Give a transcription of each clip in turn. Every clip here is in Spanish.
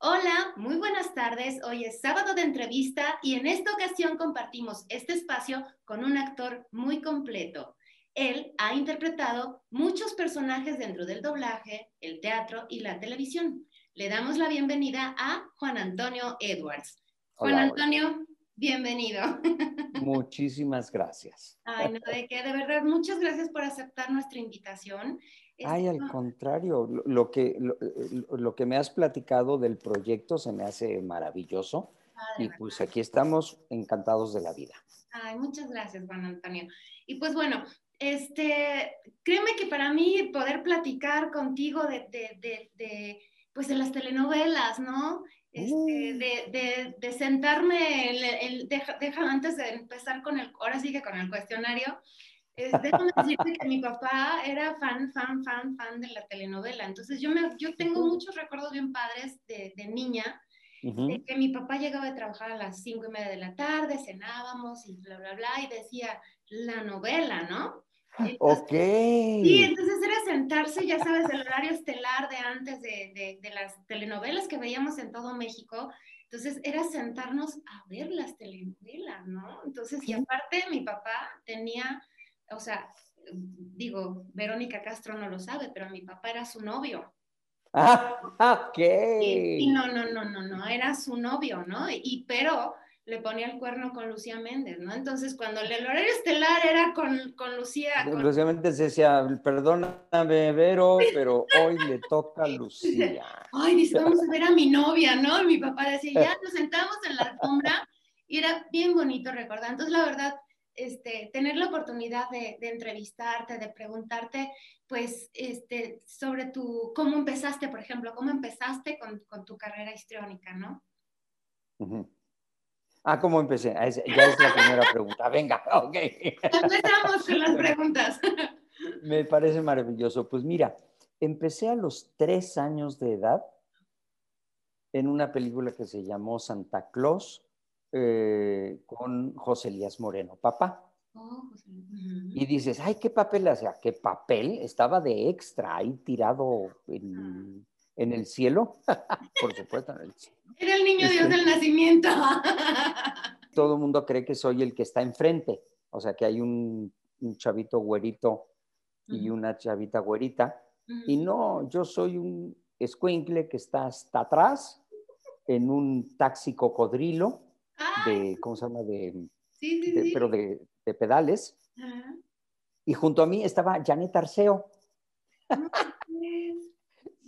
Hola, muy buenas tardes. Hoy es sábado de entrevista y en esta ocasión compartimos este espacio con un actor muy completo. Él ha interpretado muchos personajes dentro del doblaje, el teatro y la televisión. Le damos la bienvenida a Juan Antonio Edwards. Juan Antonio, bienvenido. Muchísimas gracias. Ay, no, de qué, de verdad, muchas gracias por aceptar nuestra invitación. Ay, al contrario, lo, que, lo, que me has platicado del proyecto se me hace maravilloso y pues aquí estamos encantados de la vida. Ay, muchas gracias, Juan Antonio. Y pues bueno, este, créeme que para mí poder platicar contigo de, de, de, pues de las telenovelas, ¿no? Este, mm. de, de, sentarme, el, deja, deja, antes de empezar con el, ahora sigue con el cuestionario, déjame decirte que mi papá era fan, fan, fan, fan de la telenovela. Entonces yo, me, yo tengo muchos recuerdos bien padres de, de niña, de que mi papá llegaba a trabajar a las cinco y media de la tarde, cenábamos y bla, bla, bla, y decía la novela, ¿no? Ok. Sí, entonces era sentarse, ya sabes, el horario estelar de antes de, de, de las telenovelas que veíamos en todo México. Entonces era sentarnos a ver las telenovelas, ¿no? Entonces, y aparte mi papá tenía o sea, digo, Verónica Castro no lo sabe, pero mi papá era su novio. Ah, ok. Y, no, no, no, no, no, era su novio, ¿no? Y pero le ponía el cuerno con Lucía Méndez, ¿no? Entonces, cuando el horario estelar era con, con Lucía. Lucía Méndez decía, perdóname, Vero, pero hoy le toca a Lucía. Ay, dice, vamos a ver a mi novia, ¿no? mi papá decía, ya nos sentamos en la alfombra y era bien bonito recordar. Entonces, la verdad, este, tener la oportunidad de, entrevistarte, de preguntarte, pues, este, sobre tu, cómo empezaste, por ejemplo, cómo empezaste con, tu carrera histriónica, ¿no? Ah, ¿cómo empecé? Ah, ya es la primera pregunta. Venga, ok. Empezamos con las preguntas. Me parece maravilloso. Pues mira, empecé a los tres años de edad en una película que se llamó Santa Claus eh, con José Elías Moreno, papá. Oh, y dices, ay, ¿qué papel hacía? ¿Qué papel? Estaba de extra ahí tirado en, el cielo. Por supuesto, en el cielo. Era el niño Dios del nacimiento. todo el mundo cree que soy el que está enfrente. O sea, que hay un, chavito güerito y una chavita güerita. Y no, yo soy un escuincle que está hasta atrás en un taxi cocodrilo de, ¿cómo se llama? De, sí, sí, sí. Pero de, de pedales. Y junto a mí estaba Janet Arceo.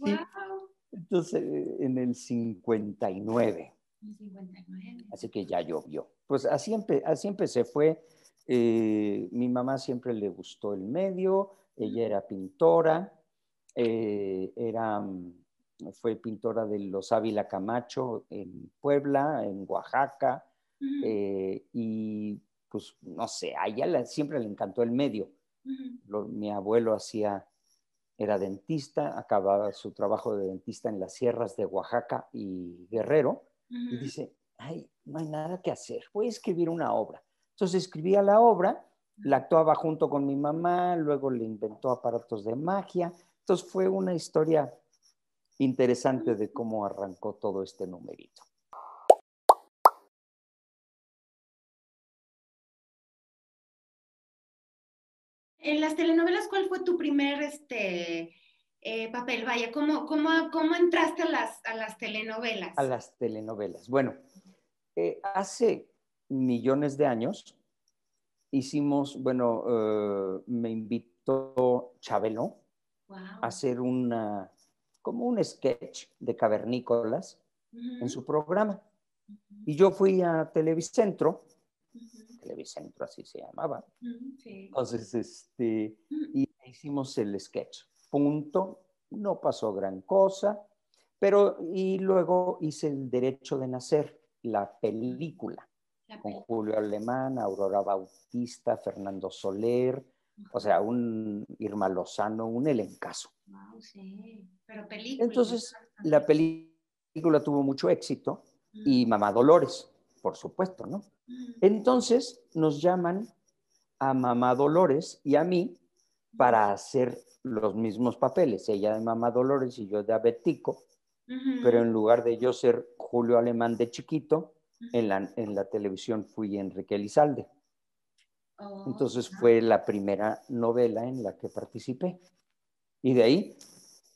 Wow. Entonces, en el 59. 59. Así que ya llovió. Pues así, así empecé. Fue, eh, mi mamá siempre le gustó el medio, ella era pintora, eh, era fue pintora de los Ávila Camacho en Puebla, en Oaxaca, eh, y pues no sé, a ella siempre le encantó el medio. mi abuelo hacía, era dentista, acababa su trabajo de dentista en las sierras de Oaxaca y Guerrero, y dice, ay, no hay nada que hacer, voy a escribir una obra. Entonces escribía la obra, la actuaba junto con mi mamá, luego le inventó aparatos de magia, entonces fue una historia interesante de cómo arrancó todo este numerito. En las telenovelas, ¿cuál fue tu primer este, eh, papel? Vaya, ¿cómo, cómo, cómo entraste a las, a las, telenovelas? A las telenovelas. Bueno, eh, hace millones de años hicimos, bueno, eh, me invitó Chabelo a hacer una, como un sketch de cavernícolas en su programa. Y yo fui a Televicentro, Televicentro así se llamaba. Entonces, este, y hicimos el sketch. Punto, no pasó gran cosa, pero y luego hice el derecho de nacer, la película, con Julio Alemán, Aurora Bautista, Fernando Soler, o sea, un Irma Lozano, un elencazo. Wow, sí. Pero película. Entonces, la película tuvo mucho éxito y Mamá Dolores, por supuesto, ¿no? Entonces nos llaman a Mamá Dolores y a mí para hacer los mismos papeles, ella de Mamá Dolores y yo de Abetico, pero en lugar de yo ser Julio Alemán de chiquito, en la, en la televisión fui Enrique Elizalde. Oh, Entonces fue la primera novela en la que participé. Y de ahí,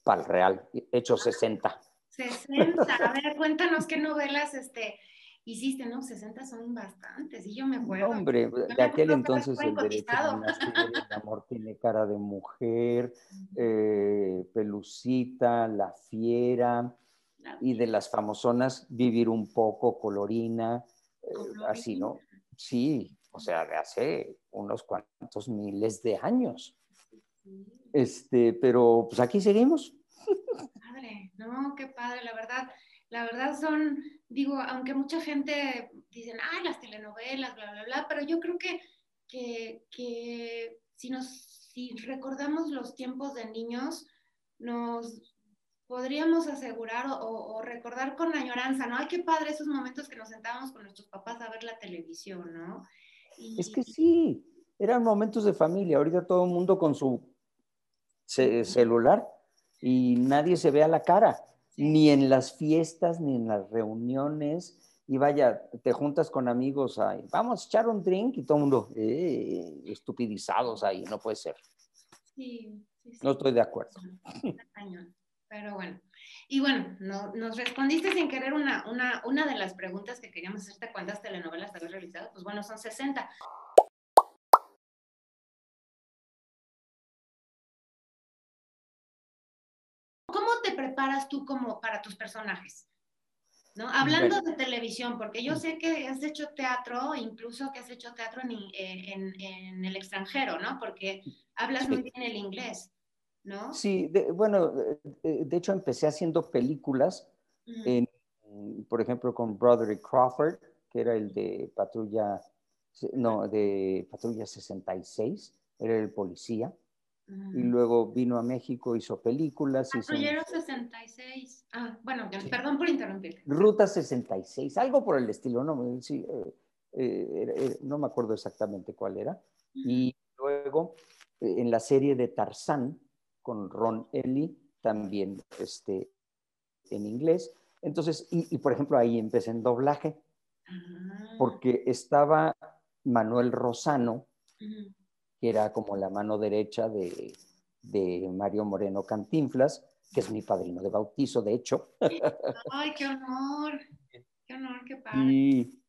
para el Real, hecho 60. 60. A ver, cuéntanos qué novelas este, hiciste, ¿no? 60 son bastantes, y yo me acuerdo. Hombre, de me aquel entonces el derecho de amor tiene cara de mujer, eh, Pelucita, La Fiera, y de las famosonas, Vivir un poco, Colorina, eh, así, ¿no? Sí, o sea, de hace unos cuantos miles de años. Este, pero pues aquí seguimos. Padre, no, qué padre, la verdad, la verdad son, digo, aunque mucha gente dicen, ah, las telenovelas, bla, bla, bla, pero yo creo que, que, que si nos, si recordamos los tiempos de niños, nos podríamos asegurar o, o recordar con añoranza, ¿no? Ay, qué padre esos momentos que nos sentábamos con nuestros papás a ver la televisión, ¿no? Y, Es que sí, eran momentos de familia. Ahorita todo el mundo con su ce- celular y nadie se ve a la cara, ni en las fiestas, ni en las reuniones. Y vaya, te juntas con amigos, ahí, vamos a echar un drink y todo el mundo, eh, estupidizados ahí, no puede ser. sí, sí, sí. No estoy de acuerdo. Pero bueno. Y bueno, no- nos respondiste sin querer una, una, una de las preguntas que queríamos hacerte. ¿Cuántas telenovelas habías realizado? Pues bueno, son 60. Preparas tú como para tus personajes? ¿No? Hablando de televisión, porque yo sé que has hecho teatro, incluso que has hecho teatro en, en- en el extranjero, ¿no? Porque hablas muy Sí. bien el inglés, ¿no? Sí, de- bueno, de, de hecho empecé haciendo películas, en, por ejemplo, con Broderick Crawford, que era el de Patrulla, no, de Patrulla 66, era el policía. Y luego vino a México, hizo películas, hizo Patrullero 66. Ah, bueno, que- perdón por interrumpirte. Ruta 66, algo por el estilo, no, sí, eh, eh, no me acuerdo exactamente cuál era. Y luego eh, en la serie de Tarzán con Ron Ellie, también este, en inglés. Entonces, y, y, por ejemplo ahí empecé en doblaje, Ah, porque estaba Manuel Rosano. Que era como la mano derecha de, de Mario Moreno Cantinflas, que es mi padrino de bautizo, de hecho. Ay, qué honor. Qué honor, qué padre. Y,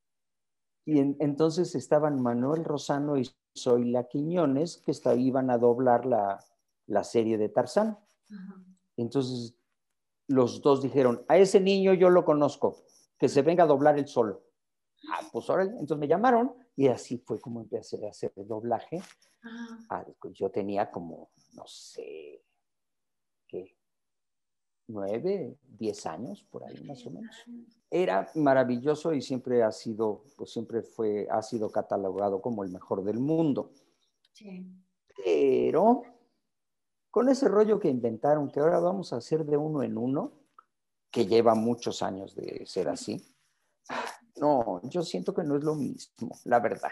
y en- entonces estaban Manuel Rosano y Zoila Quiñones, que esta- iban a doblar la, la serie de Tarzán. Entonces los dos dijeron, a ese niño yo lo conozco, que se venga a doblar el solo. Ah, pues órale. Entonces me llamaron y así fue como empecé a hacer doblaje. Ajá. Ah, yo tenía como, no sé, ¿qué? Nueve, diez años, por ahí más o menos. Era maravilloso y siempre ha sido, pues siempre fue, ha sido catalogado como el mejor del mundo. Sí. Pero con ese rollo que inventaron, que ahora vamos a hacer de uno en uno, que lleva muchos años de ser así, no, yo siento que no es lo mismo, la verdad.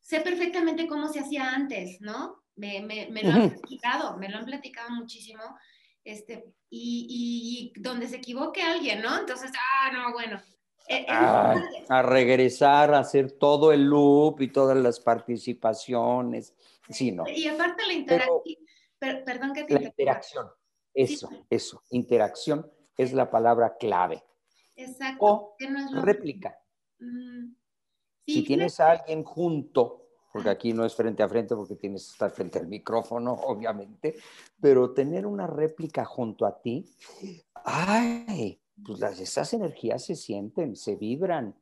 Sé perfectamente cómo se hacía antes, ¿no? Me, me, me lo han platicado, me lo han platicado muchísimo. Este, y, y donde se equivoque alguien, ¿no? Entonces, ah, no, bueno. Eh, es Ay, padre. a regresar a hacer todo el loop y todas las participaciones. Sí, no. Y aparte la Pero- perdón que te La interacción. Eso, eso. Interacción es la palabra clave. Exacto. O que no es lo réplica. Mm, Si sí, tienes a alguien junto, porque aquí no es frente a frente porque tienes que estar frente al micrófono, obviamente, pero tener una réplica junto a ti, ay, pues las, esas energías se sienten, se vibran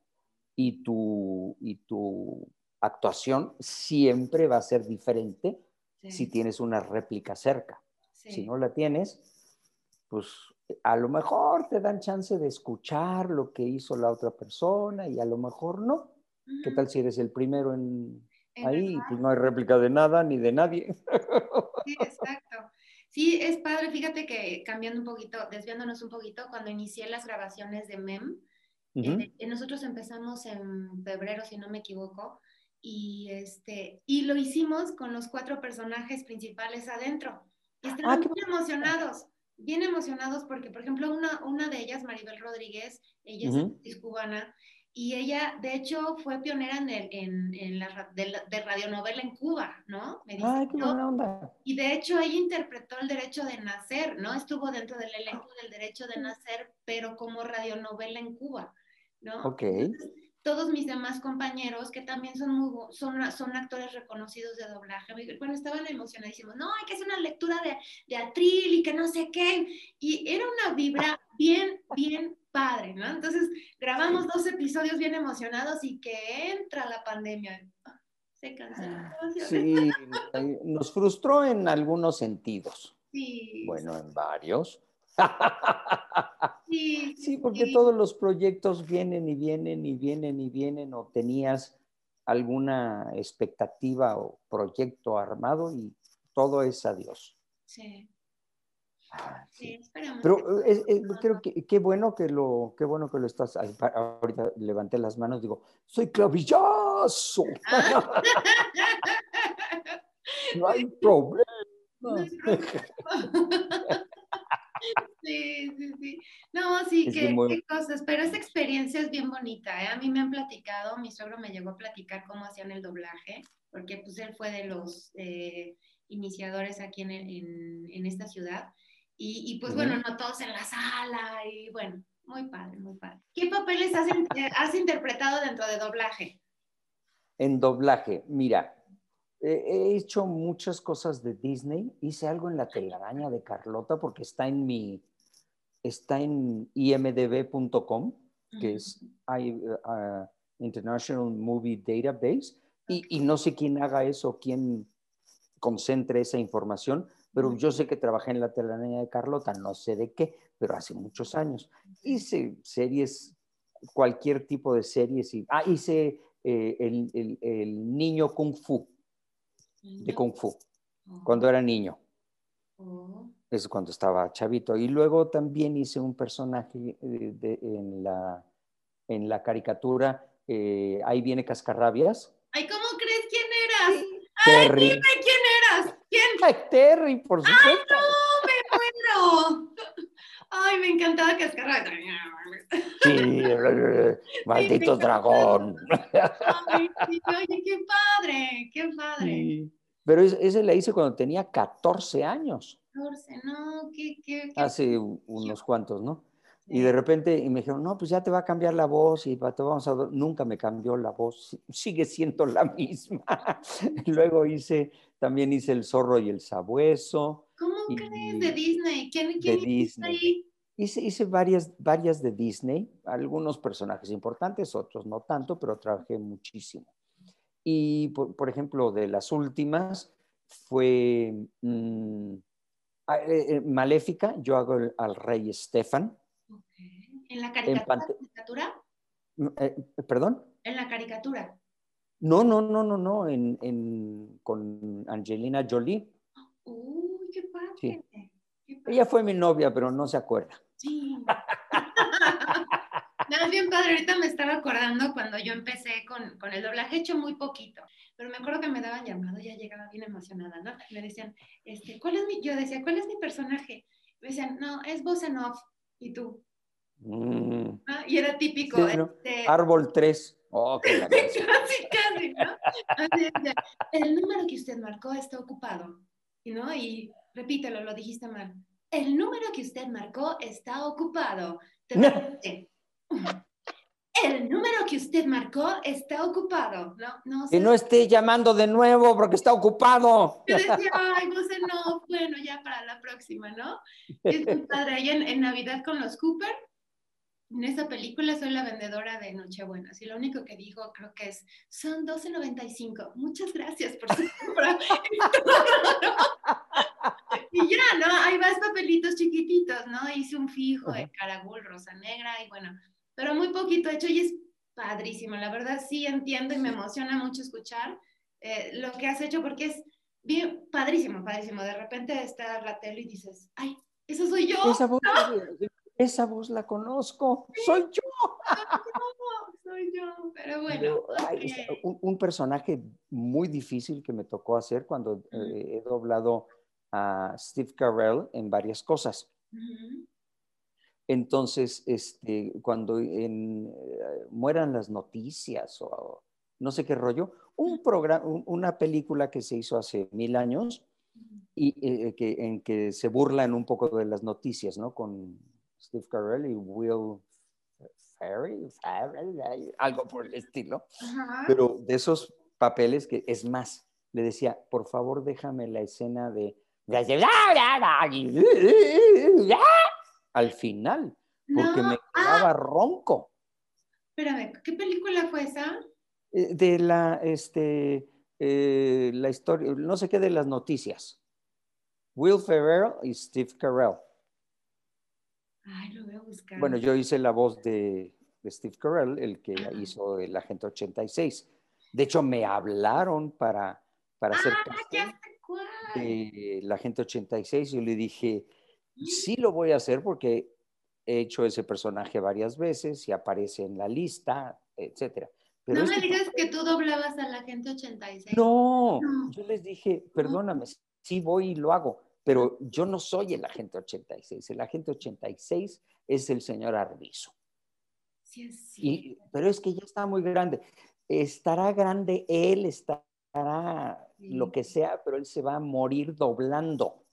y tu, y tu actuación siempre va a ser diferente sí, si tienes una réplica cerca. sí. Si no la tienes, pues a lo mejor te dan chance de escuchar lo que hizo la otra persona y a lo mejor no. ¿Qué tal si eres el primero en ahí? Pues no hay réplica de nada ni de nadie. Sí, exacto. Sí, es padre. Fíjate que cambiando un poquito, desviándonos un poquito, cuando inicié las grabaciones de MEM, Ujú. eh, nosotros empezamos en febrero, si no me equivoco, y, este, y lo hicimos con los cuatro personajes principales adentro. Y Ah, estaban qué muy emocionados, bien emocionados porque, por ejemplo, una, una de ellas, Maribel Rodríguez, ella es Ujú. actriz cubana y ella, de hecho, fue pionera en, el, en, en la, de, la- de radionovela en Cuba, ¿no? Me dice, Ay, qué "Yo- buena onda. y de hecho ella interpretó el derecho de nacer, ¿no? Estuvo dentro del elenco del derecho de nacer, pero como radionovela en Cuba, ¿no? Ok. Entonces, todos mis demás compañeros, que también son, muy, son, son actores reconocidos de doblaje, me- bueno, estaban emocionadísimos, no, hay que hacer una lectura de, de atril y que no sé qué, y era una vibra bien, bien padre, ¿no? Entonces grabamos dos episodios bien emocionados y que entra la pandemia. Ah, Se canceló. Sí, eh, nos frustró en algunos sentidos. Sí, Bueno, en varios. sí, Sí, porque todos los proyectos vienen y vienen y vienen y vienen o tenías alguna expectativa o proyecto armado y todo es adiós. Sí, Ah, sí. Pero eh, eh, creo que qué bueno que lo, qué bueno que lo estás. Ahorita levanté las manos, digo, soy clavillazo. Ah. No hay problema. No hay Sí, sí, sí. No, sí, Es que qué, muy- qué cosas, pero esa experiencia es bien bonita, ¿eh? A mí me han platicado, mi suegro me llegó a platicar cómo hacían el doblaje, porque pues él fue de los eh, iniciadores aquí en, el- en, en esta ciudad, y, y, pues bueno, no todos en la sala, y bueno, muy padre, muy padre. ¿Qué papeles has, eh, has interpretado dentro de doblaje? En doblaje, mira, he he hecho muchas cosas de Disney. Hice algo en la telaraña de Carlota porque está en mi, está en imdb.com, que es I- uh, International Movie Database, y, y no sé quién haga eso, quién concentre esa información, pero yo sé que trabajé en la telaraña de Carlota, no sé de qué, pero hace muchos años. Hice series, cualquier tipo de series, y, ah, hice eh, el, el- el niño Kung Fu, de Kung Fu, cuando era niño. Oh, Es cuando estaba chavito. Y luego también hice un personaje eh, de- en, la, en la caricatura, eh, ahí viene Cascarrabias. Ay, ¿cómo crees quién eras? Terry. Dime quién eras. ¿Quién? Ay, Terry, por supuesto. ¡No, me muero! Ay, me encantaba Cascarra. Sí, maldito dragón. Ay, sí, oye, qué padre, qué padre. Sí. Pero es- ese la hice cuando tenía 14 años, 14, no, qué, qué, qué- hace unos cuantos, ¿no? Y de repente y me dijeron, no, pues ya te va a cambiar la voz y te vamos a... do-". Nunca me cambió la voz, si- sigue siendo la misma. Luego hice, también hice El zorro y el sabueso, ¿Cómo y- crees de Disney? ¿Quién, de quién hiciste Disney. ahí? Hice, hice varias, varias de Disney, algunos personajes importantes, otros no tanto, pero trabajé muchísimo. Y, por, por ejemplo, de las últimas fue mm, ah, eh, eh, Maléfica, yo hago el- al rey Estefan. ¿En la caricatura? Mm, eh, ¿Perdón? En la caricatura. No, no, no, no, no, en, en- con Angelina Jolie. Uy, qué padre. Sí. Ella fue mi novia, pero no se acuerda. Sí. No, es bien padre. Ahorita me estaba acordando cuando yo empecé con, con el doblaje, he hecho muy poquito, pero me acuerdo que me daban llamado, ya llegaba bien emocionada, ¿no? Me decían, este, ¿cuál es mi, yo decía, ¿cuál es mi personaje? Me decían, no, es voz en off. ¿Y tú? Mm, ¿no? Y era típico, Sí, ¿no? este, Árbol 3. Oh, qué la casi, casi, ¿no? Así el número que usted marcó está ocupado, ¿no? Y repítelo, lo dijiste mal. El número que usted marcó está ocupado. Te repite. El número que usted marcó está ocupado, ¿no? No Que no esté llamando de nuevo porque está ocupado. Yo decía, ay, no sé, no, bueno, ya para la próxima, ¿no? Es muy padre. Ahí en, en Navidad con los Cooper, en esa película soy la vendedora de Nochebuenas y lo único que digo creo que es, son 12.95. Muchas gracias por su compra. y ya, ¿no? Ahí vas papelitos chiquititos, ¿no? Hice un fijo de caragul, rosa negra y bueno, pero muy poquito hecho y es padrísimo. La verdad sí entiendo y me emociona mucho escuchar eh, lo que has hecho porque es bien padrísimo, padrísimo. De repente está la tele y dices, ay, eso soy yo. Esa voz, esa voz la conozco. Soy yo. soy pero bueno. un, personaje muy difícil que me tocó hacer cuando eh, he doblado a Steve Carell en varias cosas. Entonces, este, cuando en, eh, mueran las noticias o no sé qué rollo, un programa, una película que se hizo hace mil años y eh, que, en que se burlan un poco de las noticias, ¿no? Con Steve Carell y Will Ferry, algo por el estilo. Pero de esos papeles que, es más, le decía, por favor déjame la escena de al final, porque me quedaba ah. ronco. Espérame, ¿qué película fue esa? Eh, de la, este, eh, la historia, no sé qué de las noticias. Will Ferrell y Steve Carell. Ay, lo voy a buscar. Bueno, yo hice la voz de, Steve Carell, el que hizo el Agente 86. De hecho, me hablaron para, para hacer ah, ya cuál. la Agente 86. Yo le dije, sí lo voy a hacer porque he hecho ese personaje varias veces y aparece en la lista, etcétera. no me digas que tú doblabas a la gente 86. No, yo les dije, perdóname, sí voy y lo hago, pero yo no soy el agente 86. El agente 86 es el señor Arbizo. Sí, sí. Y, pero es que ya está muy grande. Estará grande él, estará lo que sea, pero él se va a morir doblando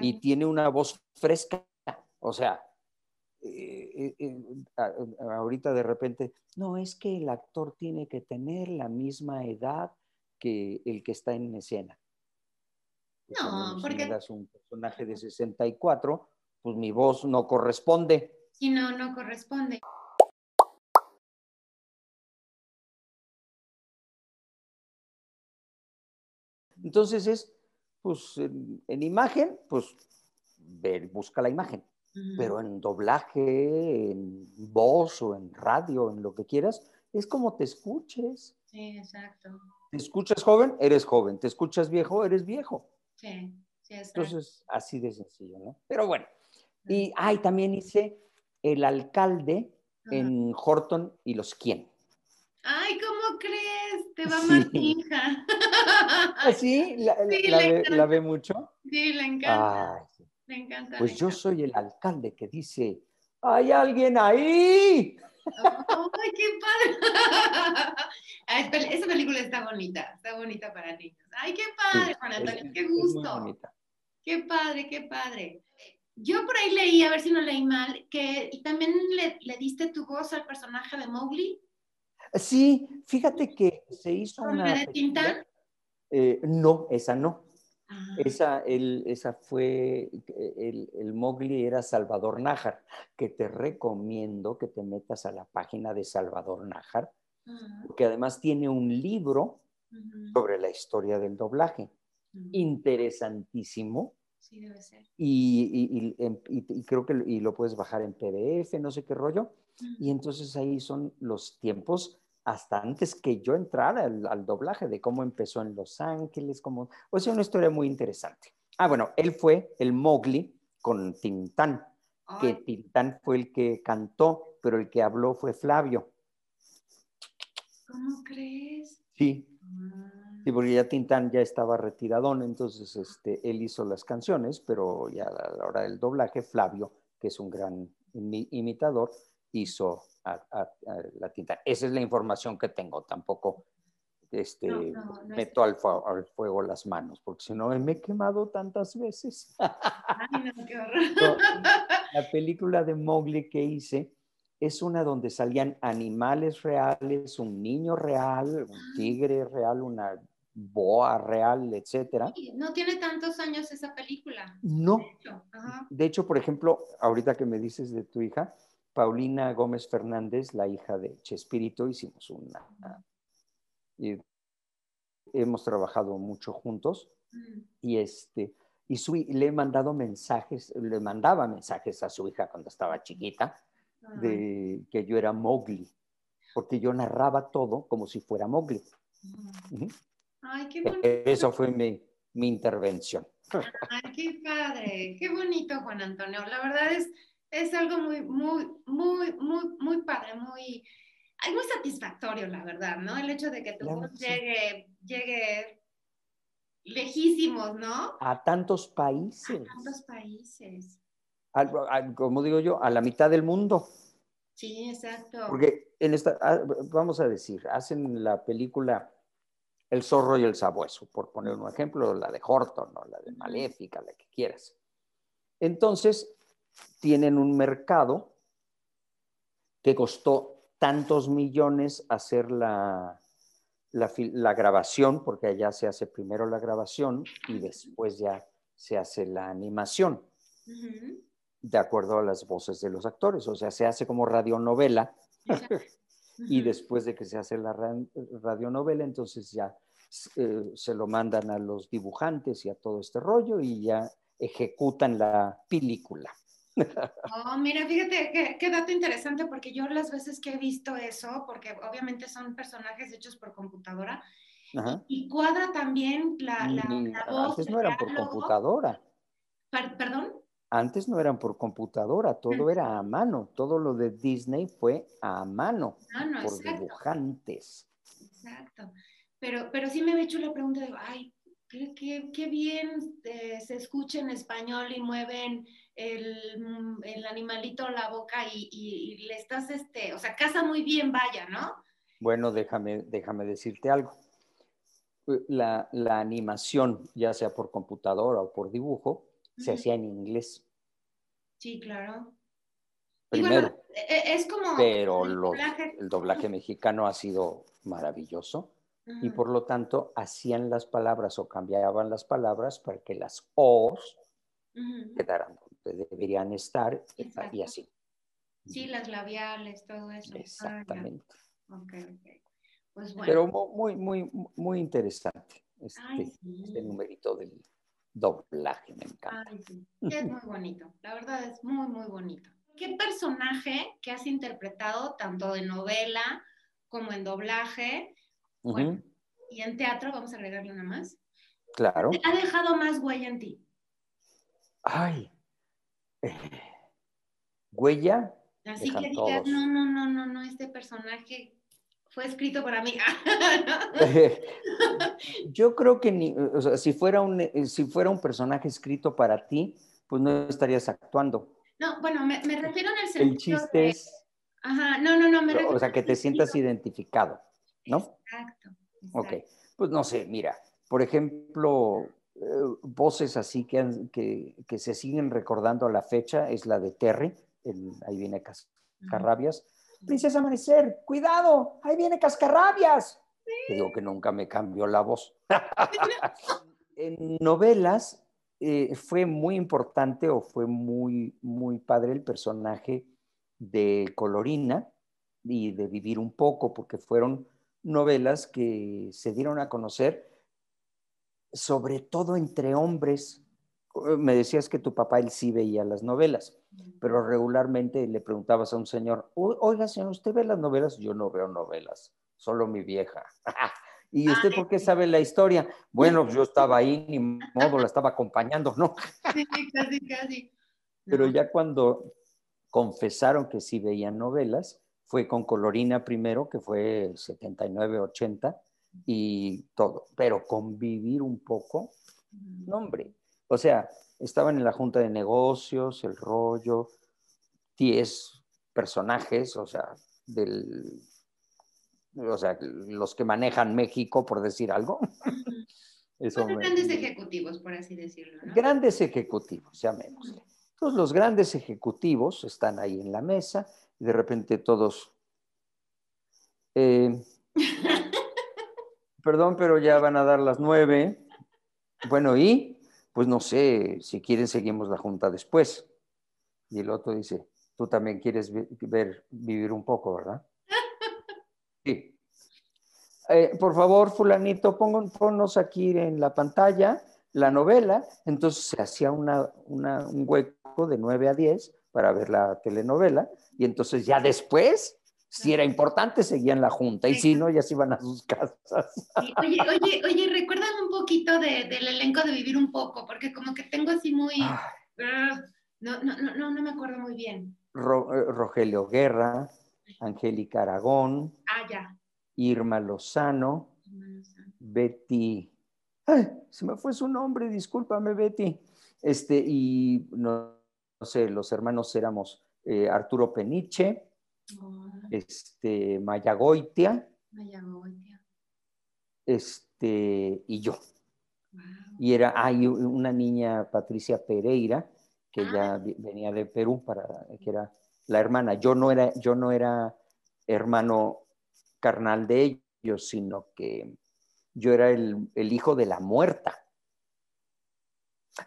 y tiene una voz fresca. O sea, eh, eh, eh, ahorita de repente, no, es que el actor tiene que tener la misma edad que el que está en escena. No, porque... Si das un personaje de 64, pues mi voz no corresponde. Sí, no, no corresponde. Entonces es pues en, imagen, pues ver, busca la imagen. Pero en doblaje, en voz o en radio, en lo que quieras, es como te escuches. Sí, exacto. ¿Te escuchas joven? Eres joven. ¿Te escuchas viejo? Eres viejo. Sí, sí, exacto. Entonces, así de sencillo, ¿no? Pero bueno. Y, ay, también hice el alcalde en Horton y los quién. Ay, ¿cómo crees? Te va sí. hija. ¿Ah, sí? ¿La, ve, mucho? Sí, le encanta. le encanta. Pues yo soy el alcalde que dice, ¿hay alguien ahí? ¡Ay, qué padre! Esa película está bonita, está bonita para niños. ¡Ay, qué padre, Juan Antonio! ¡Qué gusto! ¡Qué padre, qué padre! Yo por ahí leí, a ver si no leí mal, que también le, le diste tu voz al personaje de Mowgli. Sí, fíjate que se hizo una... ¿La de Tintán? Eh, no, esa no. Esa, esa fue, el, el, Mowgli era Salvador Nájar, que te recomiendo que te metas a la página de Salvador Nájar, que además tiene un libro sobre la historia del doblaje. Interesantísimo. Sí, debe ser. Y, y, creo que y lo puedes bajar en PDF, no sé qué rollo. Y entonces ahí son los tiempos hasta antes que yo entrara al, doblaje, de cómo empezó en Los Ángeles, como, o sea, una historia muy interesante. Ah, bueno, él fue el Mowgli con Tintán, que Tintán fue el que cantó, pero el que habló fue Flavio. ¿Cómo crees? Sí. Ah. Sí, porque ya Tintán ya estaba retiradón, entonces este, él hizo las canciones, pero ya a la hora del doblaje, Flavio, que es un gran imitador, hizo a, la tinta. Esa es la información que tengo, tampoco este, meto al, fuego las manos, porque si no me he quemado tantas veces. Ay, no, qué horror. la película de Mowgli que hice es una donde salían animales reales, un niño real, un ah. tigre real, una boa real, etcétera. No tiene tantos años esa película. No. de hecho, por ejemplo, ahorita que me dices de tu hija, Paulina Gómez Fernández, la hija de Chespirito, hicimos una... Y hemos trabajado mucho juntos mm. y este y su, le he mandado mensajes, le mandaba mensajes a su hija cuando estaba chiquita de que yo era Mowgli, porque yo narraba todo como si fuera Mowgli. Ay, qué bonito. Eso fue mi, mi intervención. Ay, qué padre, qué bonito, Juan Antonio. La verdad es, es algo muy, muy, muy, muy, muy padre, muy, algo satisfactorio, la verdad, ¿no? El hecho de que tu voz llegue, llegue lejísimos, ¿no? A tantos países. A tantos países. como digo yo, a la mitad del mundo. Sí, exacto. Porque en esta, ah, vamos a decir, hacen la película El zorro y el sabueso, por poner un ejemplo, la de Horton, o la de Maléfica, la que quieras. Entonces, tienen un mercado que costó tantos millones hacer la, la, grabación, porque allá se hace primero la grabación y después ya se hace la animación, de acuerdo a las voces de los actores. O sea, se hace como radionovela. Y después de que se hace la radionovela, entonces ya eh, se lo mandan a los dibujantes y a todo este rollo y ya ejecutan la película. Oh, mira, fíjate qué, dato interesante, porque yo las veces que he visto eso, porque obviamente son personajes hechos por computadora, y, cuadra también la, la, voz. Antes no eran por computadora. ¿Perdón? Antes no eran por computadora, todo era a mano. Todo lo de Disney fue a mano, por dibujantes. Exacto. Pero, pero sí me he hecho la pregunta de, ay, qué, qué, bien eh, se escucha en español y mueven el, el animalito la boca y, le estás, este, o sea, casa muy bien, vaya, ¿no? Bueno, déjame, déjame decirte algo. La, la animación, ya sea por computadora o por dibujo, se hacía en inglés. Sí, claro. Primero. E, e, es como... Pero el doblaje, mexicano ha sido maravilloso y por lo tanto hacían las palabras o cambiaban las palabras para que las O's quedaran deberían estar y así. Sí, las labiales, todo eso. Ah, Exactamente. Pues bueno. Pero muy, muy, muy interesante este, este numerito del doblaje, me encanta. Es muy bonito, la verdad es muy, muy bonito. ¿Qué personaje que has interpretado tanto de novela como en doblaje y en teatro, vamos a agregarle una más? Claro. ¿Ha dejado más huella en ti? Ay, huella. Así que digas, no, no, no, no, no, este personaje fue escrito para mí. Yo creo que ni, o sea, si fuera un, si fuera un personaje escrito para ti, pues no estarías actuando. No, bueno, me, refiero en el sentido. El chiste es. Ajá, no, no, no, me refiero. O sea, que te sientas identificado, ¿no? Exacto, exacto. Ok, pues no sé, mira, por ejemplo, voces así que, que, se siguen recordando a la fecha es la de Terry, ahí viene Cascarrabias. Princesa Amanecer, cuidado, ahí viene Cascarrabias. Te digo que nunca me cambió la voz. en novelas eh, fue muy importante o fue muy, muy padre el personaje de Colorina y de Vivir un poco, porque fueron novelas que se dieron a conocer sobre todo entre hombres. Me decías que tu papá él sí veía las novelas, pero regularmente le preguntabas a un señor, oiga señor, ¿usted ve las novelas? Yo no veo novelas, solo mi vieja. ¿Y usted por qué sabe la historia? Bueno, yo estaba ahí, ni modo, la estaba acompañando, ¿no? Sí, casi, casi. Pero ya cuando confesaron que sí veían novelas, fue con Colorina primero, que fue 79, 80, y todo, pero convivir un poco, no hombre, o sea, estaban en la junta de negocios, el rollo, 10 personajes, o sea, del, o sea, los que manejan México, por decir algo. grandes ejecutivos, por así decirlo. Grandes ejecutivos, llamémosle. Entonces, los grandes ejecutivos están ahí en la mesa y de repente todos... Eh, perdón, pero ya van a dar las nueve. Bueno, y pues no sé, si quieren seguimos la junta después. Y el otro dice, tú también quieres ver, vivir un poco, ¿verdad? Sí. Eh, por favor, fulanito, ponnos aquí en la pantalla la novela. Entonces se hacía una, un hueco de nueve a diez para ver la telenovela. Y entonces ya después si era importante, seguían la junta y si no, ya se iban a sus casas. Oye, oye, oye, recuérdame un poquito del elenco de Vivir un poco, porque como que tengo así muy... no, no, no, no, me acuerdo muy bien. Eh, Rogelio Guerra, Angélica Aragón, Ah, ya. Irma Lozano, Betty. Ay, se me fue su nombre, discúlpame, Betty. Este, y no, no sé, los hermanos éramos eh, Arturo Peniche, Oh, este, Maya Goitia, vaya, oye. este, y yo. Wow. Y era, hay una niña, Patricia Pereira, que Ah. ya vi- venía de Perú, para, que era la hermana. Yo no era, yo no era hermano carnal de ellos, sino que yo era el, el hijo de la muerta.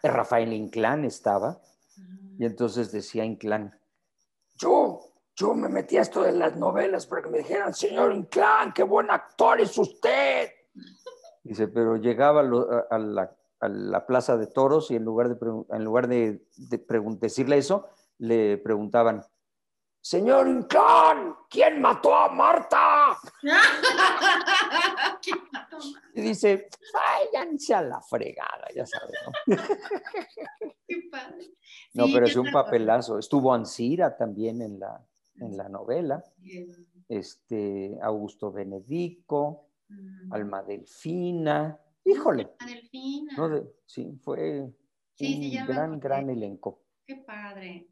Rafael Inclán estaba, y entonces decía Inclán, yo, yo me metí a esto de las novelas para que me dijeran, señor Inclán, qué buen actor es usted. Dice, pero llegaba a, la, a la plaza de toros y en lugar de, en lugar de, de decirle eso, le preguntaban, señor Inclán, ¿quién mató a Marta? ¿Quién mató más? Y dice, váyanse a la fregada, ya sabes, ¿no? Qué padre. No, Sí, pero es un papelazo. Estuvo Ansira también en la, en la novela, este, Augusto Benedico. Alma Delfina, híjole, Ah, Delfina. ¿no? De- sí, fue Sí, un gran, gran elenco. Qué padre.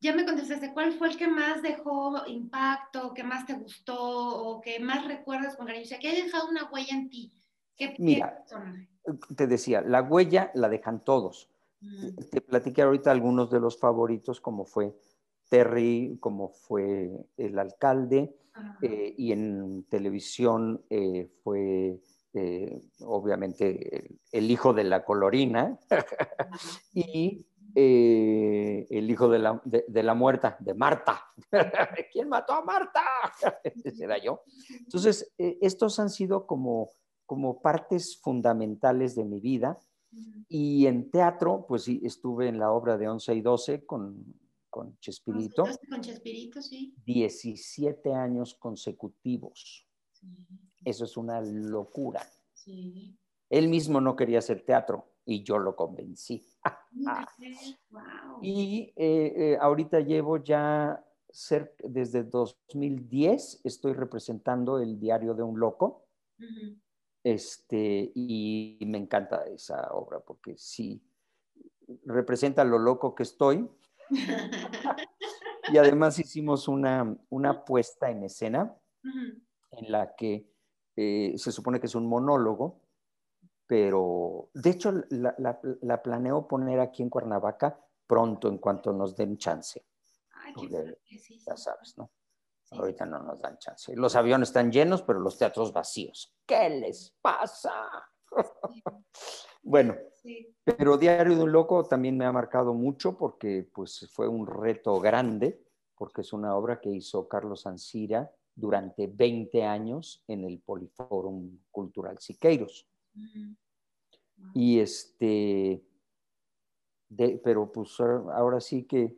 Ya me contestaste, ¿cuál fue el que más dejó impacto, que más te gustó o que más recuerdas con cariño? O sea, que ha dejado una huella en ti. ¿Qué, qué Mira. Te decía, la huella la dejan todos. Mm, Te platiqué ahorita algunos de los favoritos, como fue Terry, como fue el alcalde, eh, y en televisión eh, fue eh, obviamente el, el hijo de la colorina y el hijo de la, de, de la muerta, de Marta. ¿Quién mató a Marta? Ese era yo. Entonces, estos han sido como, como partes fundamentales de mi vida. Y en teatro, pues sí, estuve en la obra de 11 y 12 con, con Chespirito, Con Chespirito, sí. 17 años consecutivos. Sí, Eso es una locura. sí. Él mismo no quería hacer teatro y yo lo convencí. Wow. Y eh, eh, ahorita llevo ya cerca, desde 2010, estoy representando el diario de un loco. Ujú. Este, y me encanta esa obra porque sí representa lo loco que estoy. Y además hicimos una, una puesta en escena en la que eh, se supone que es un monólogo, pero de hecho la, la, la planeo poner aquí en Cuernavaca pronto en cuanto nos den chance, Ay, qué Porque padre, sí, sí. ya sabes, ¿no? Ahorita no nos dan chance. Los aviones están llenos, pero los teatros vacíos. ¿Qué les pasa? Bueno, sí. pero Diario de un Loco también me ha marcado mucho porque pues fue un reto grande, porque es una obra que hizo Carlos Ansira durante 20 años en el Poliforum Cultural Siqueiros. Y este, de- pero pues ahora sí que,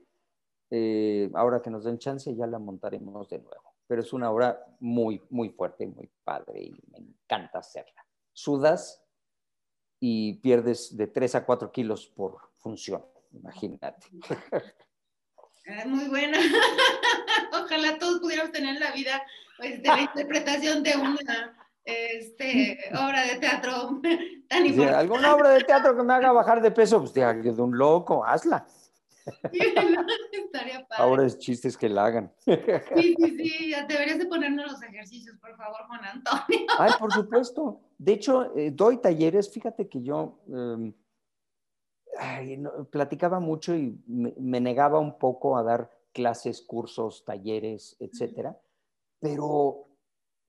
eh, ahora que nos den chance ya la montaremos de nuevo. Pero es una obra muy, muy fuerte, muy padre y me encanta hacerla. Sudas y pierdes de 3 a 4 kilos por función, imagínate. Ah, Muy buena. Ojalá todos pudiéramos tener la vida, este, la interpretación de una este, obra de teatro tan Si importante. alguna obra de teatro que me haga bajar de peso, pues Diario de un Loco, hazla. Estaría padre. Ahora es chistes que la hagan. Sí, sí, sí, ya deberías de ponernos los ejercicios, por favor, Juan Antonio. Ay, por supuesto. De hecho, eh, doy talleres. Fíjate que yo eh, ay, no, platicaba mucho y me, me, negaba un poco a dar clases, cursos, talleres, etcétera. Pero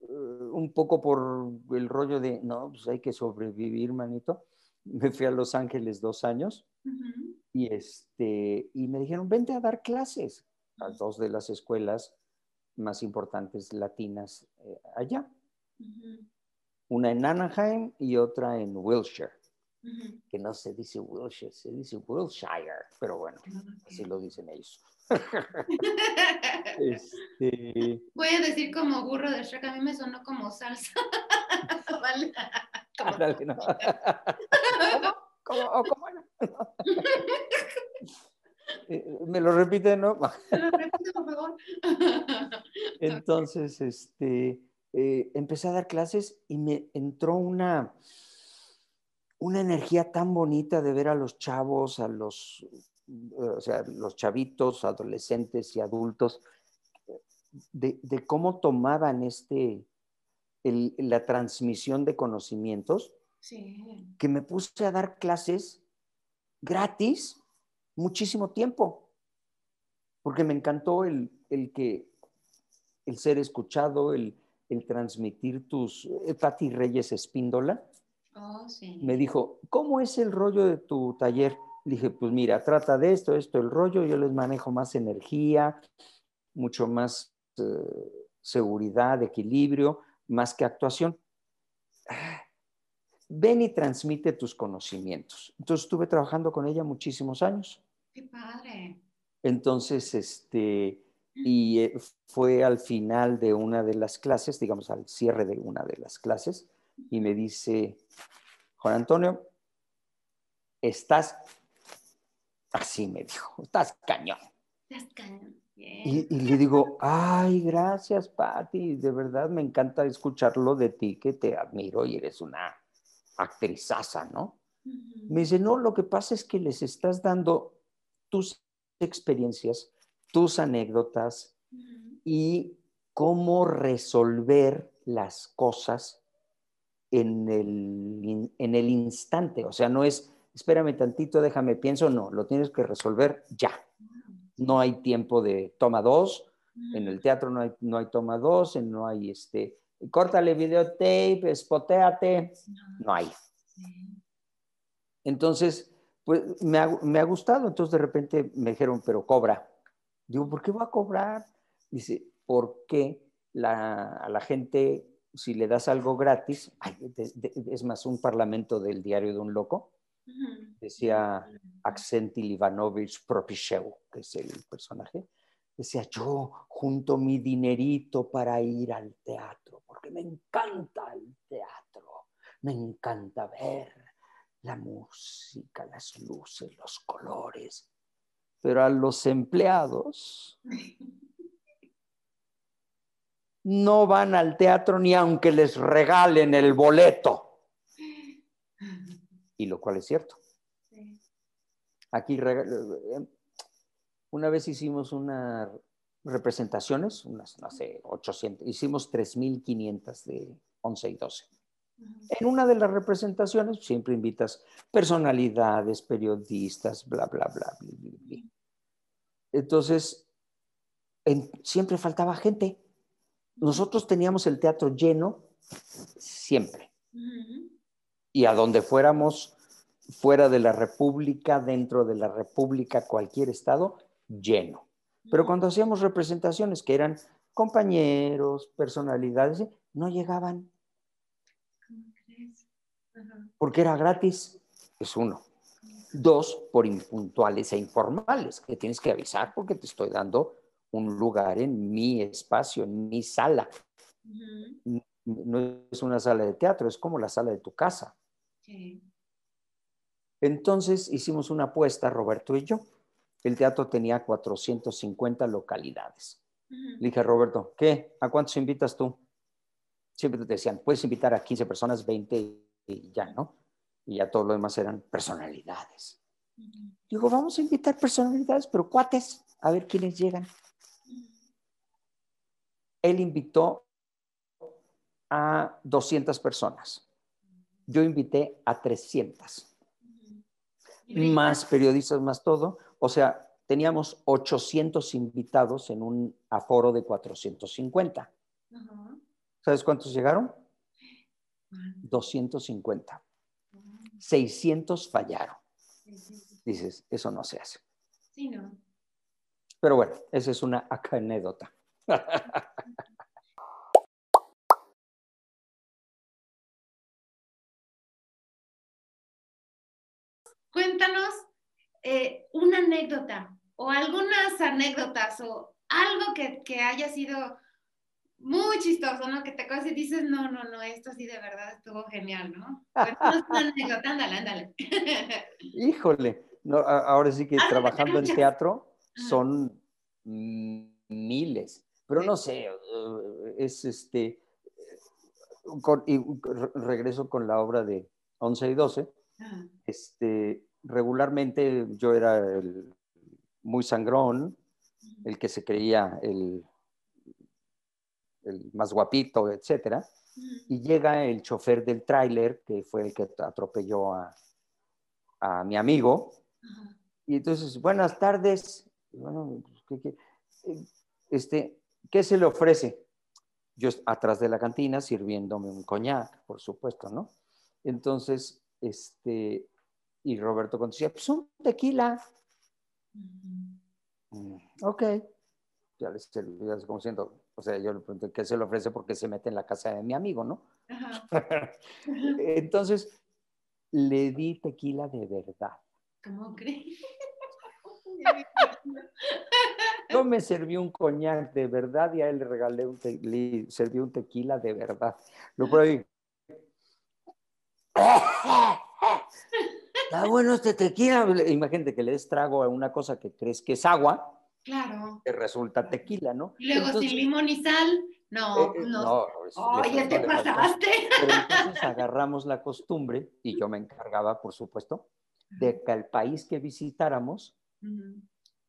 eh, un poco por el rollo de, no, pues hay que sobrevivir, manito. Me fui a Los Ángeles dos años Uh -huh. y, este, y me dijeron, vente a dar clases a dos de las escuelas más importantes latinas eh, allá. Uh -huh. Una en Anaheim y otra en Wilshire. Uh -huh. Que no se dice Wilshire, se dice Wilshire, pero bueno, así lo dicen ellos. este... Voy a decir como burro de Shrek, a mí me sonó como salsa. vale. Como... Ándale, ¿no? ¿Cómo? ¿Cómo, ¿Cómo era? Eh, ¿Me lo repite, no? Me lo repite, por favor. Entonces, este, eh, empecé a dar clases y me entró una, una energía tan bonita de ver a los chavos, a los, o sea, los chavitos, adolescentes y adultos, de, de cómo tomaban este, el, la transmisión de conocimientos, Sí. que me puse a dar clases gratis muchísimo tiempo, porque me encantó el, el que el ser escuchado, el, el transmitir tus... eh, Pati Reyes Espíndola Oh, sí. me dijo, ¿cómo es el rollo de tu taller? Le dije, pues mira, trata de esto, esto, el rollo, yo les manejo más energía, mucho más eh, seguridad, equilibrio, más que actuación. Ven y transmite tus conocimientos. Entonces estuve trabajando con ella muchísimos años. Qué padre. Entonces, este, y eh, fue al final de una de las clases, digamos, al cierre de una de las clases, y me dice, Juan Antonio, estás, así me dijo, estás cañón. Estás cañón. Y, y le digo, ay, gracias, Patti, de verdad me encanta escucharlo de ti, que te admiro y eres una actrizaza, ¿no? Me dice, no, lo que pasa es que les estás dando tus experiencias, tus anécdotas y cómo resolver las cosas en el, en el instante. O sea, no es, espérame tantito, déjame pienso, no, lo tienes que resolver ya. No hay tiempo de toma dos, en el teatro no hay, no hay toma dos, no hay este, córtale videotape, spotéate, no hay. Entonces, pues me ha, me ha gustado. Entonces de repente me dijeron, pero cobra. Digo, ¿por qué va a cobrar? Dice, porque la, a la gente, si le das algo gratis, ay, de- de- es más, un parlamento del diario de un loco. Decía Accent Ivanovich Propishev, que es el personaje, decía, yo junto mi dinerito para ir al teatro, porque me encanta el teatro, me encanta ver la música, las luces, los colores, pero a los empleados no van al teatro ni aunque les regalen el boleto, y lo cual es cierto. Sí. Aquí una vez hicimos unas representaciones, unas, no sé, 800, hicimos 3.500 de 11 y 12. Ujú. En una de las representaciones siempre invitas personalidades, periodistas, bla, bla, bla, bla, bla, bla. Entonces, en- siempre faltaba gente. Nosotros teníamos el teatro lleno siempre. Ujú. Y a donde fuéramos, fuera de la República, dentro de la República, cualquier estado, lleno. Pero cuando hacíamos representaciones que eran compañeros, personalidades, no llegaban porque era gratis. Es uno. Dos, por impuntuales e informales, que tienes que avisar porque te estoy dando un lugar en mi espacio, en mi sala. No es una sala de teatro, es como la sala de tu casa. Sí. Entonces hicimos una apuesta, Roberto y yo. El teatro tenía 450 localidades. Le dije Roberto, ¿qué? ¿A cuántos invitas tú? Siempre te decían, puedes invitar a 15 personas, 20 y ya, ¿no? Y ya todo lo demás eran personalidades. Digo, vamos a invitar personalidades, pero cuates, a ver quiénes llegan. Él invitó a 200 personas. Yo invité a 300. Ujú. Y más periodistas, más todo. O sea, teníamos 800 invitados en un aforo de 450. Ajá. ¿Sabes cuántos llegaron? Bueno. 250. Wow. 600 fallaron. Dices, eso no se hace. Sí, ¿no? Pero bueno, esa es una anécdota. Cuéntanos eh, una anécdota o algunas anécdotas o algo que, que haya sido muy chistoso, ¿no? Que te acuerdas y dices, no, no, no, esto sí de verdad estuvo genial, ¿no? Cuéntanos una anécdota, ándale, ándale. Híjole, no, ahora sí que trabajando en teatro son miles, pero no sé, eh, es este, y regreso con la obra de 11 y 12, este, regularmente yo era el muy sangrón, el que se creía el, el más guapito, etcétera, y llega el chofer del tráiler, que fue el que atropelló a, a mi amigo, y entonces, buenas tardes, bueno, pues, ¿qué, Este, ¿qué se le ofrece? Yo atrás de la cantina sirviéndome un coñac, por supuesto, ¿no? Entonces, este, y Roberto contestó, pues un tequila. Mm, ok. Ya les ya como siento, o sea, yo le pregunté qué se le ofrece porque se mete en la casa de mi amigo, ¿no? Entonces, le di tequila de verdad. ¿Cómo crees? Yo me serví un coñac de verdad y a él le regalé un, le serví un tequila de verdad. Lo ahí. Está bueno este tequila. Imagínate que le des trago a una cosa que crees que es agua. Claro. Que resulta tequila, ¿no? Y luego sin limón y sal. No, eh, eh, no. no Oye, te pasaste. Pero entonces agarramos la costumbre, y yo me encargaba, por supuesto, de que al país que visitáramos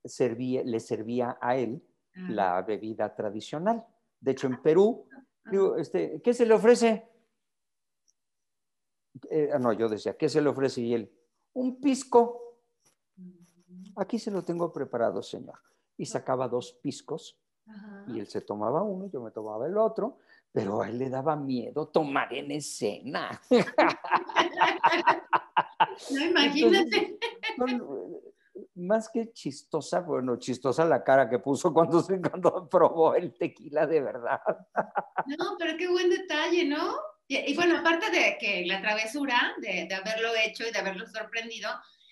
servía, le servía a él ah. la bebida tradicional. De hecho, en Perú, digo, este, ¿qué se le ofrece? Eh, no, yo decía, ¿qué se le ofrece? Y él, un pisco. Aquí se lo tengo preparado, señor. Y sacaba dos piscos y él se tomaba uno, yo me tomaba el otro, pero a él le daba miedo tomar en escena. No, imagínate. más que chistosa, bueno, chistosa la cara que puso cuando, cuando probó el tequila de verdad. No, pero qué buen detalle, ¿no? Y, bueno, aparte de que la travesura, de, de, haberlo hecho y de haberlo sorprendido,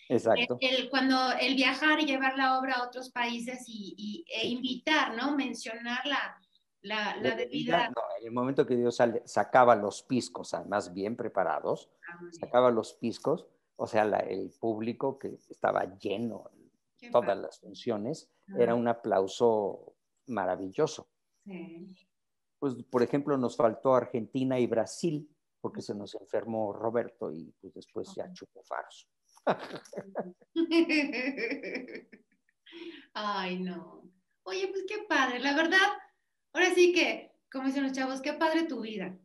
Exacto. El, cuando el viajar y llevar la obra a otros países y, e invitar, ¿no? Mencionar la, la, la bebida. No, en el momento que Dios sacaba los piscos, además bien preparados, ah, sacaba los piscos, o sea, el público que estaba lleno, todas las funciones, era un aplauso maravilloso. Pues, por ejemplo, nos faltó Argentina y Brasil, porque se nos enfermó Roberto y pues después ya chupó faros. Ay, no. Oye, pues qué padre, la verdad, ahora sí que, como dicen los chavos, qué padre tu vida.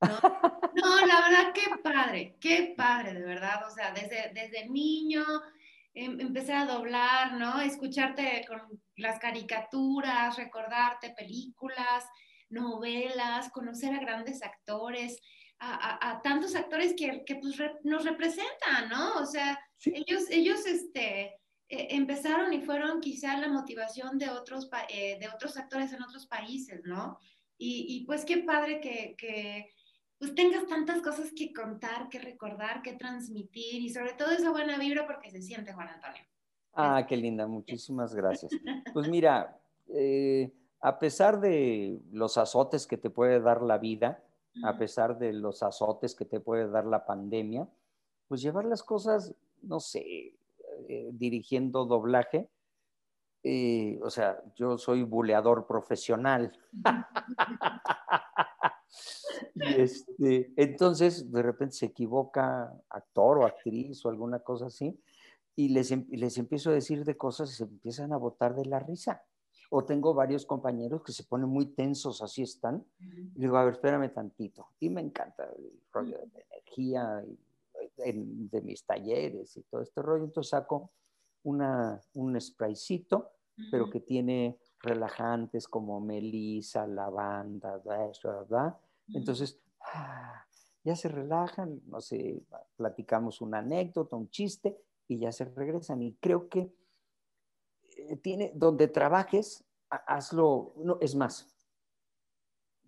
No, la verdad, qué padre, qué padre, de verdad. O sea, desde, desde niño em, empecé a doblar, ¿no? Escucharte con las caricaturas, recordarte películas, novelas, conocer a grandes actores, a, tantos actores que, que pues, nos representan, ¿no? O sea, ellos, ellos este, e, empezaron y fueron quizá la motivación de otros, eh, de otros actores en otros países, ¿no? Y, y pues qué padre que, que pues tengas tantas cosas que contar, que recordar, que transmitir y sobre todo esa buena vibra porque se siente, Juan Antonio. Ah, qué linda, muchísimas gracias. Pues mira, eh, a pesar de los azotes que te puede dar la vida, a pesar de los azotes que te puede dar la pandemia, pues llevar las cosas, no sé, eh, dirigiendo doblaje, eh, o sea, yo soy buleador profesional. Y este, entonces, de repente se equivoca actor o actriz o alguna cosa así, y les, les empiezo a decir de cosas y se empiezan a botar de la risa. O tengo varios compañeros que se ponen muy tensos, así están. Y digo, a ver, espérame tantito. Y me encanta el rollo de energía de mis talleres y todo este rollo. Entonces saco una, un spraycito, pero que tiene relajantes como melisa, lavanda, ¿verdad? Entonces, ah, ya se relajan, no sé, platicamos una anécdota, un chiste y ya se regresan. Y creo que tiene, donde trabajes, hazlo, no, es más,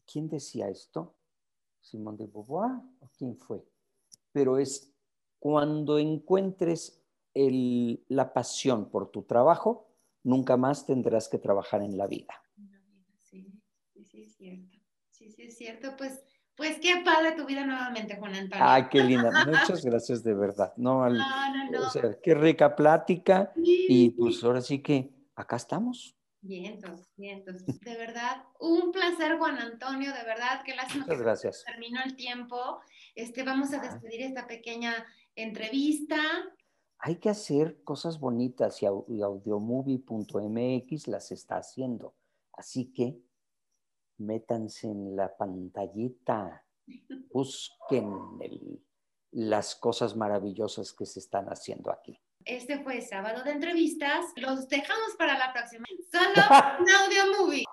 ¿quién decía esto? Simón de Beauvoir o quién fue? Pero es cuando encuentres la pasión por tu trabajo, nunca más tendrás que trabajar en la vida. sí, es cierto. Sí, sí, es cierto. Pues, pues qué padre tu vida nuevamente, Juan Antonio. Ay, qué linda. Muchas gracias de verdad. No, no, no, O sea, qué rica plática. Y pues ahora sí que acá estamos. Vientos, vientos. De verdad, un placer, Juan Antonio, de verdad, que lástima Muchas gracias. terminó el tiempo. Este, vamos a despedir esta pequeña entrevista. Hay que hacer cosas bonitas y audiomovie.mx las está haciendo. Así que métanse en la pantallita, busquen las cosas maravillosas que se están haciendo aquí. Este fue sábado de entrevistas. Los dejamos para la próxima. Solo un audio movie.